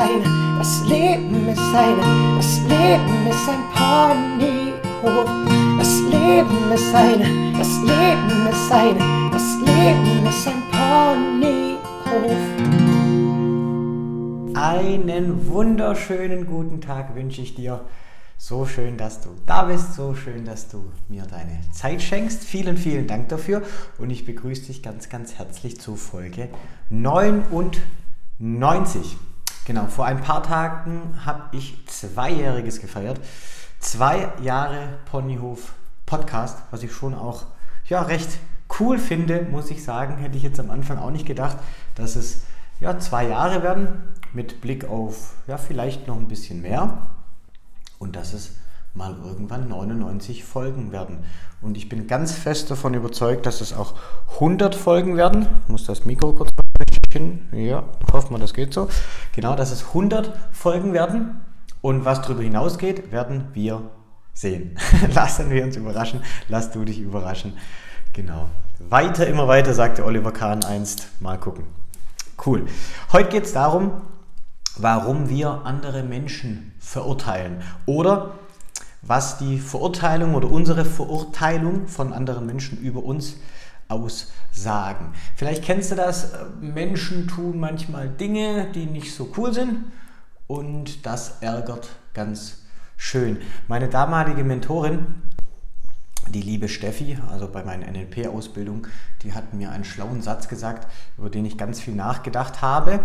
eine, das Leben ist eine, das Leben ist ein Ponyhof. Das Leben ist eine, das Leben ist eine, das Leben ist ein Ponyhof. Einen wunderschönen guten Tag wünsche ich dir. So schön, dass du da bist, so schön, dass du mir deine Zeit schenkst. Vielen, vielen Dank dafür und ich begrüße dich ganz, ganz herzlich zu Folge 99. Genau, vor ein paar Tagen habe ich Zweijähriges gefeiert. Zwei Jahre Ponyhof Podcast, was ich schon auch ja, recht cool finde, muss ich sagen. Hätte ich jetzt am Anfang auch nicht gedacht, dass es ja, zwei Jahre werden mit Blick auf ja, vielleicht noch ein bisschen mehr und dass es mal irgendwann 99 Folgen werden. Und ich bin ganz fest davon überzeugt, dass es auch 100 Folgen werden. Ich muss das Mikro kurz. Ja, hoffen wir, das geht so. Genau, dass es 100 Folgen werden. Und was darüber hinausgeht, werden wir sehen. Lassen wir uns überraschen. Lass du dich überraschen. Genau. Weiter, immer weiter, sagte Oliver Kahn einst. Mal gucken. Cool. Heute geht es darum, warum wir andere Menschen verurteilen oder was die Verurteilung oder unsere Verurteilung von anderen Menschen über uns aussagen. Vielleicht kennst du das, Menschen tun manchmal Dinge, die nicht so cool sind und das ärgert ganz schön. Meine damalige Mentorin, die liebe Steffi, also bei meiner NLP-Ausbildung, die hat mir einen schlauen Satz gesagt, über den ich ganz viel nachgedacht habe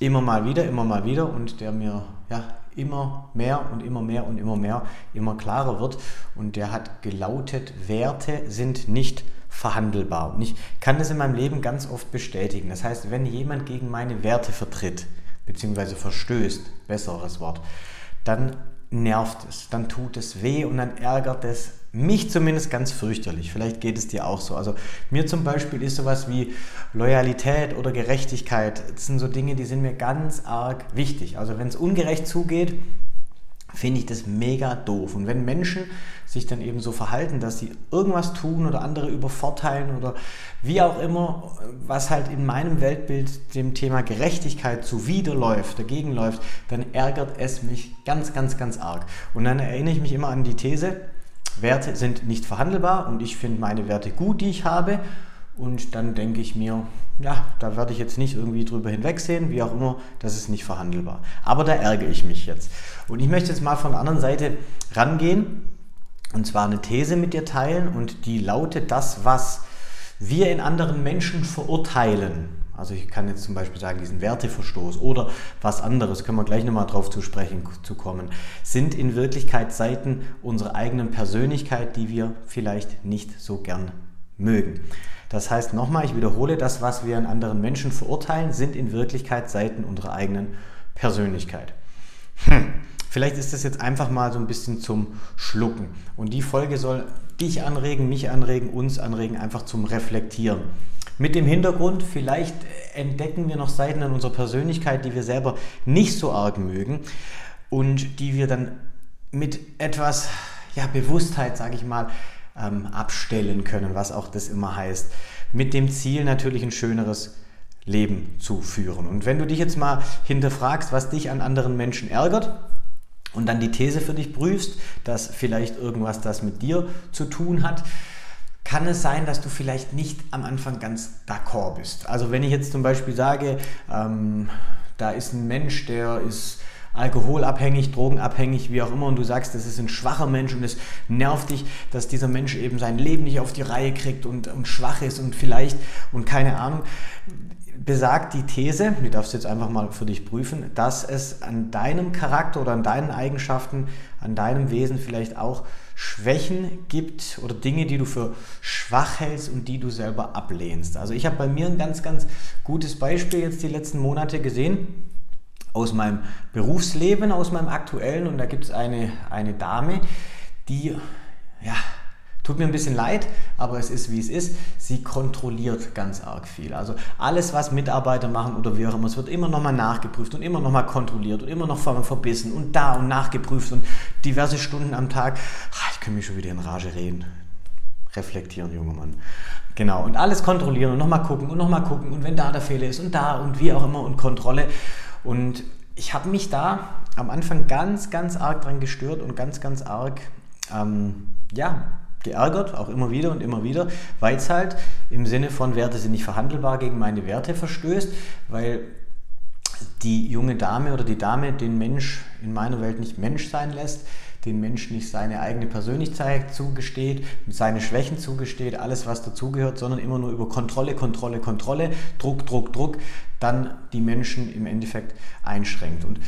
immer mal wieder, immer mal wieder und der mir ja, immer mehr und immer mehr und immer mehr, immer klarer wird. Und der hat gelautet, Werte sind nicht verhandelbar. Und ich kann das in meinem Leben ganz oft bestätigen. Das heißt, wenn jemand gegen meine Werte vertritt, beziehungsweise verstößt, besseres Wort, dann nervt es, dann tut es weh und dann ärgert es mich zumindest ganz fürchterlich. Vielleicht geht es dir auch so. Also mir zum Beispiel ist sowas wie Loyalität oder Gerechtigkeit, das sind so Dinge, die sind mir ganz arg wichtig. Also wenn es ungerecht zugeht, finde ich das mega doof. Und wenn Menschen sich dann eben so verhalten, dass sie irgendwas tun oder andere übervorteilen oder wie auch immer, was halt in meinem Weltbild dem Thema Gerechtigkeit zuwiderläuft, dagegen läuft, dann ärgert es mich ganz, ganz, ganz arg. Und dann erinnere ich mich immer an die These, Werte sind nicht verhandelbar und ich finde meine Werte gut, die ich habe. Und dann denke ich mir, ja, da werde ich jetzt nicht irgendwie drüber hinwegsehen, wie auch immer, das ist nicht verhandelbar. Aber da ärgere ich mich jetzt. Und ich möchte jetzt mal von der anderen Seite rangehen und zwar eine These mit dir teilen und die lautet, das, was wir in anderen Menschen verurteilen, also ich kann jetzt zum Beispiel sagen, diesen Werteverstoß oder was anderes, können wir gleich nochmal drauf zu sprechen zu kommen, sind in Wirklichkeit Seiten unserer eigenen Persönlichkeit, die wir vielleicht nicht so gern mögen. Das heißt nochmal, ich wiederhole, das, was wir an anderen Menschen verurteilen, sind in Wirklichkeit Seiten unserer eigenen Persönlichkeit. Hm. Vielleicht ist das jetzt einfach mal so ein bisschen zum Schlucken. Und die Folge soll dich anregen, mich anregen, uns anregen, einfach zum Reflektieren. Mit dem Hintergrund, vielleicht entdecken wir noch Seiten an unserer Persönlichkeit, die wir selber nicht so arg mögen und die wir dann mit etwas ja, Bewusstheit, sage ich mal, ähm, abstellen können, was auch das immer heißt. Mit dem Ziel natürlich ein schöneres Leben zu führen. Und wenn du dich jetzt mal hinterfragst, was dich an anderen Menschen ärgert, und dann die These für dich prüfst, dass vielleicht irgendwas das mit dir zu tun hat, kann es sein, dass du vielleicht nicht am Anfang ganz d'accord bist. Also wenn ich jetzt zum Beispiel sage, ähm, da ist ein Mensch, der ist alkoholabhängig, drogenabhängig, wie auch immer, und du sagst, das ist ein schwacher Mensch und es nervt dich, dass dieser Mensch eben sein Leben nicht auf die Reihe kriegt und, und schwach ist und vielleicht und keine Ahnung, besagt die These, die darfst du jetzt einfach mal für dich prüfen, dass es an deinem Charakter oder an deinen Eigenschaften, an deinem Wesen vielleicht auch Schwächen gibt oder Dinge, die du für schwach hältst und die du selber ablehnst. Also ich habe bei mir ein ganz, ganz gutes Beispiel jetzt die letzten Monate gesehen aus meinem Berufsleben, aus meinem aktuellen und da gibt es eine, eine Dame, die ja, Tut mir ein bisschen leid, aber es ist wie es ist. Sie kontrolliert ganz arg viel. Also alles, was Mitarbeiter machen oder wie auch immer, es wird immer nochmal nachgeprüft und immer nochmal kontrolliert und immer noch verbissen und da und nachgeprüft und diverse Stunden am Tag. Ich kann mich schon wieder in Rage reden. Reflektieren, junger Mann. Genau, und alles kontrollieren und nochmal gucken und nochmal gucken und wenn da der Fehler ist und da und wie auch immer und Kontrolle. Und ich habe mich da am Anfang ganz, ganz arg dran gestört und ganz, ganz arg, ähm, ja, geärgert, auch immer wieder und immer wieder, weil es halt im Sinne von Werte sind nicht verhandelbar gegen meine Werte verstößt, weil die junge Dame oder die Dame den Mensch in meiner Welt nicht Mensch sein lässt, den Menschen nicht seine eigene Persönlichkeit zugesteht, seine Schwächen zugesteht, alles was dazugehört, sondern immer nur über Kontrolle, Kontrolle, Kontrolle, Druck, Druck, Druck, dann die Menschen im Endeffekt einschränkt. Und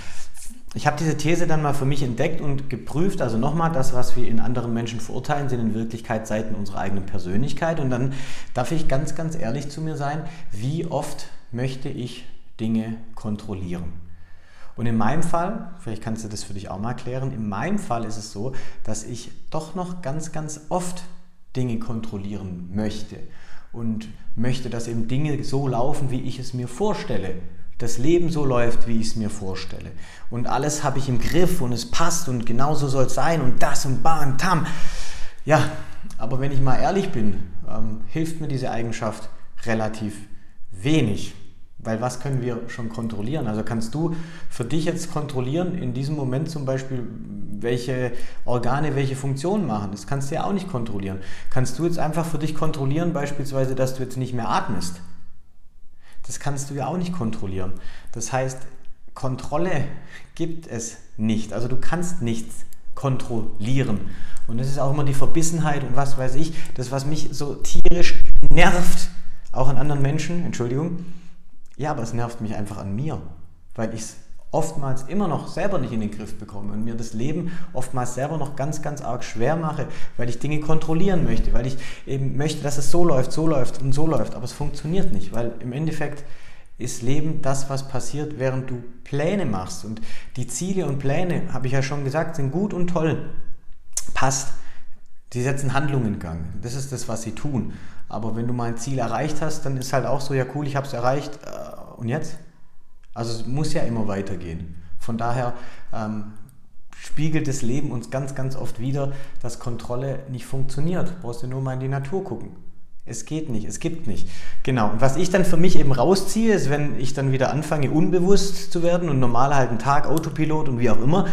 ich habe diese These dann mal für mich entdeckt und geprüft. Also nochmal, das, was wir in anderen Menschen verurteilen, sind in Wirklichkeit Seiten unserer eigenen Persönlichkeit. Und dann darf ich ganz, ganz ehrlich zu mir sein, wie oft möchte ich Dinge kontrollieren? Und in meinem Fall, vielleicht kannst du das für dich auch mal klären, in meinem Fall ist es so, dass ich doch noch ganz, ganz oft Dinge kontrollieren möchte und möchte, dass eben Dinge so laufen, wie ich es mir vorstelle das Leben so läuft, wie ich es mir vorstelle. Und alles habe ich im Griff und es passt und genauso soll es sein und das und ba und tam. Ja, aber wenn ich mal ehrlich bin, ähm, hilft mir diese Eigenschaft relativ wenig. Weil was können wir schon kontrollieren? Also kannst du für dich jetzt kontrollieren, in diesem Moment zum Beispiel, welche Organe welche Funktionen machen? Das kannst du ja auch nicht kontrollieren. Kannst du jetzt einfach für dich kontrollieren, beispielsweise, dass du jetzt nicht mehr atmest? Das kannst du ja auch nicht kontrollieren. Das heißt, Kontrolle gibt es nicht. Also du kannst nichts kontrollieren. Und das ist auch immer die Verbissenheit und was weiß ich, das, was mich so tierisch nervt, auch an anderen Menschen, Entschuldigung. Ja, aber es nervt mich einfach an mir, weil ich es oftmals immer noch selber nicht in den Griff bekomme und mir das Leben oftmals selber noch ganz, ganz arg schwer mache, weil ich Dinge kontrollieren möchte, weil ich eben möchte, dass es so läuft, so läuft und so läuft, aber es funktioniert nicht, weil im Endeffekt ist Leben das, was passiert, während du Pläne machst und die Ziele und Pläne, habe ich ja schon gesagt, sind gut und toll, passt. Die setzen Handlungen in Gang. Das ist das, was sie tun. Aber wenn du mal ein Ziel erreicht hast, dann ist halt auch so, ja cool, ich habe es erreicht. Äh, und jetzt? Also es muss ja immer weitergehen. Von daher ähm, spiegelt das Leben uns ganz, ganz oft wieder, dass Kontrolle nicht funktioniert. Brauchst du nur mal in die Natur gucken. Es geht nicht, es gibt nicht. Genau. Und was ich dann für mich eben rausziehe, ist, wenn ich dann wieder anfange, unbewusst zu werden und normal halt einen Tag Autopilot und wie auch immer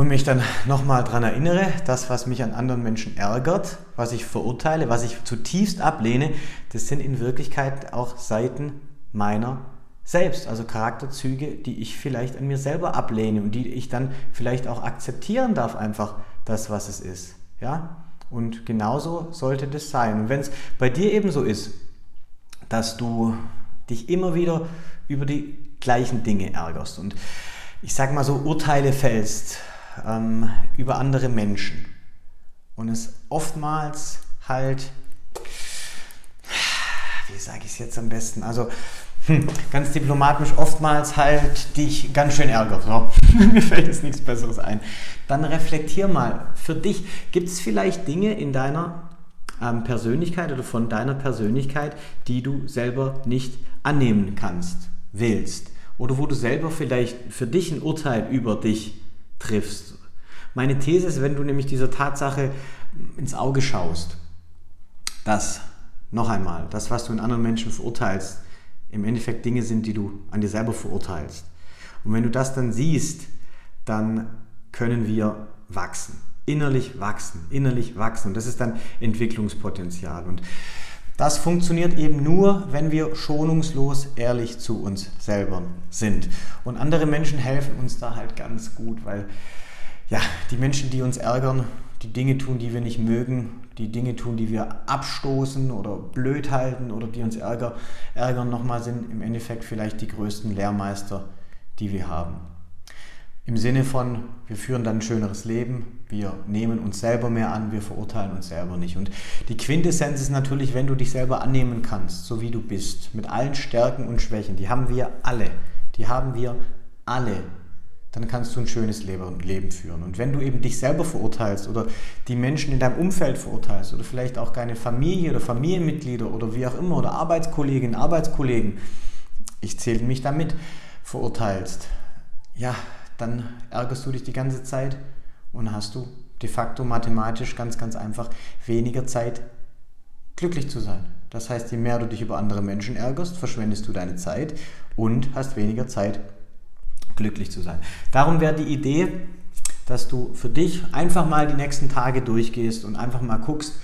und mich dann nochmal daran erinnere, das, was mich an anderen Menschen ärgert, was ich verurteile, was ich zutiefst ablehne, das sind in Wirklichkeit auch Seiten meiner selbst, also Charakterzüge, die ich vielleicht an mir selber ablehne und die ich dann vielleicht auch akzeptieren darf, einfach das, was es ist. Ja? Und genauso sollte das sein. Und wenn es bei dir eben so ist, dass du dich immer wieder über die gleichen Dinge ärgerst und ich sage mal so Urteile fällst ähm, über andere Menschen und es oftmals halt, wie sage ich es jetzt am besten, also hm, ganz diplomatisch oftmals halt dich ganz schön ärgert. So. Mir fällt jetzt nichts Besseres ein. Dann reflektier mal für dich. Gibt es vielleicht Dinge in deiner ähm, Persönlichkeit oder von deiner Persönlichkeit, die du selber nicht annehmen kannst, willst? Oder wo du selber vielleicht für dich ein Urteil über dich triffst? Meine These ist, wenn du nämlich dieser Tatsache ins Auge schaust, dass, noch einmal, das, was du in anderen Menschen verurteilst, im Endeffekt Dinge sind, die du an dir selber verurteilst. Und wenn du das dann siehst, dann können wir wachsen, innerlich wachsen, innerlich wachsen. Und das ist dann Entwicklungspotenzial. Und das funktioniert eben nur, wenn wir schonungslos ehrlich zu uns selber sind. Und andere Menschen helfen uns da halt ganz gut, weil ja, die Menschen, die uns ärgern, die Dinge tun, die wir nicht mögen, die Dinge tun, die wir abstoßen oder blöd halten oder die uns ärger, ärgern nochmal, sind im Endeffekt vielleicht die größten Lehrmeister, die wir haben. Im Sinne von, wir führen dann ein schöneres Leben, wir nehmen uns selber mehr an, wir verurteilen uns selber nicht. Und die Quintessenz ist natürlich, wenn du dich selber annehmen kannst, so wie du bist, mit allen Stärken und Schwächen, die haben wir alle, die haben wir alle dann kannst du ein schönes Leben führen. Und wenn du eben dich selber verurteilst oder die Menschen in deinem Umfeld verurteilst oder vielleicht auch deine Familie oder Familienmitglieder oder wie auch immer oder Arbeitskolleginnen, Arbeitskollegen, ich zähle mich damit, verurteilst, ja, dann ärgerst du dich die ganze Zeit und hast du de facto mathematisch ganz, ganz einfach weniger Zeit, glücklich zu sein. Das heißt, je mehr du dich über andere Menschen ärgerst, verschwendest du deine Zeit und hast weniger Zeit, glücklich zu sein. Darum wäre die Idee, dass du für dich einfach mal die nächsten Tage durchgehst und einfach mal guckst,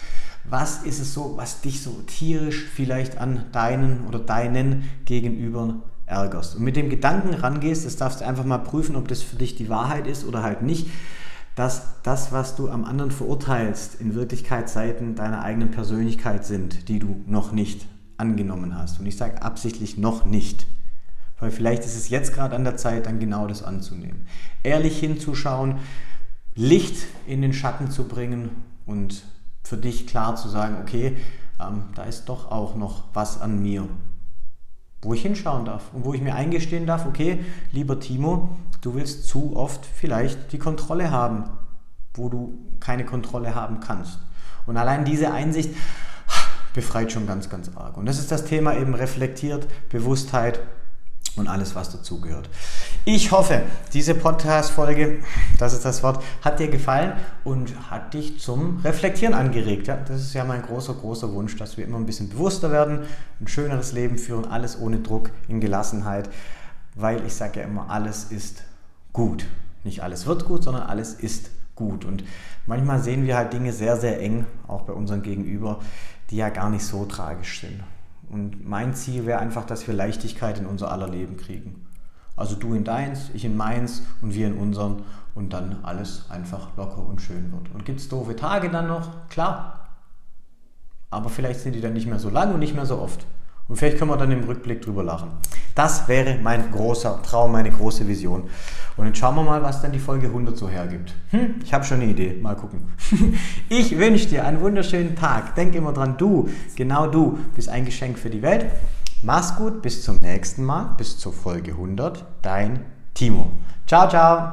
was ist es so, was dich so tierisch vielleicht an deinen oder deinen Gegenüber ärgerst. Und mit dem Gedanken rangehst, das darfst du einfach mal prüfen, ob das für dich die Wahrheit ist oder halt nicht, dass das, was du am anderen verurteilst, in Wirklichkeit Seiten deiner eigenen Persönlichkeit sind, die du noch nicht angenommen hast. Und ich sage absichtlich noch nicht. Weil vielleicht ist es jetzt gerade an der Zeit, dann genau das anzunehmen. Ehrlich hinzuschauen, Licht in den Schatten zu bringen und für dich klar zu sagen, okay, ähm, da ist doch auch noch was an mir, wo ich hinschauen darf und wo ich mir eingestehen darf, okay, lieber Timo, du willst zu oft vielleicht die Kontrolle haben, wo du keine Kontrolle haben kannst. Und allein diese Einsicht befreit schon ganz, ganz arg. Und das ist das Thema eben reflektiert, Bewusstheit und alles, was dazugehört. Ich hoffe, diese Podcast-Folge, das ist das Wort, hat dir gefallen und hat dich zum Reflektieren angeregt. Ja, das ist ja mein großer, großer Wunsch, dass wir immer ein bisschen bewusster werden, ein schöneres Leben führen, alles ohne Druck, in Gelassenheit, weil ich sage ja immer, alles ist gut. Nicht alles wird gut, sondern alles ist gut. Und manchmal sehen wir halt Dinge sehr, sehr eng, auch bei unserem Gegenüber, die ja gar nicht so tragisch sind. Und mein Ziel wäre einfach, dass wir Leichtigkeit in unser aller Leben kriegen. Also du in deins, ich in meins und wir in unseren und dann alles einfach locker und schön wird. Und gibt es doofe Tage dann noch? Klar. Aber vielleicht sind die dann nicht mehr so lang und nicht mehr so oft. Und vielleicht können wir dann im Rückblick drüber lachen. Das wäre mein großer Traum, meine große Vision. Und jetzt schauen wir mal, was dann die Folge 100 so hergibt. Hm, ich habe schon eine Idee. Mal gucken. Ich wünsche dir einen wunderschönen Tag. Denk immer dran, du, genau du, bist ein Geschenk für die Welt. Mach's gut, bis zum nächsten Mal, bis zur Folge 100. Dein Timo. Ciao, ciao.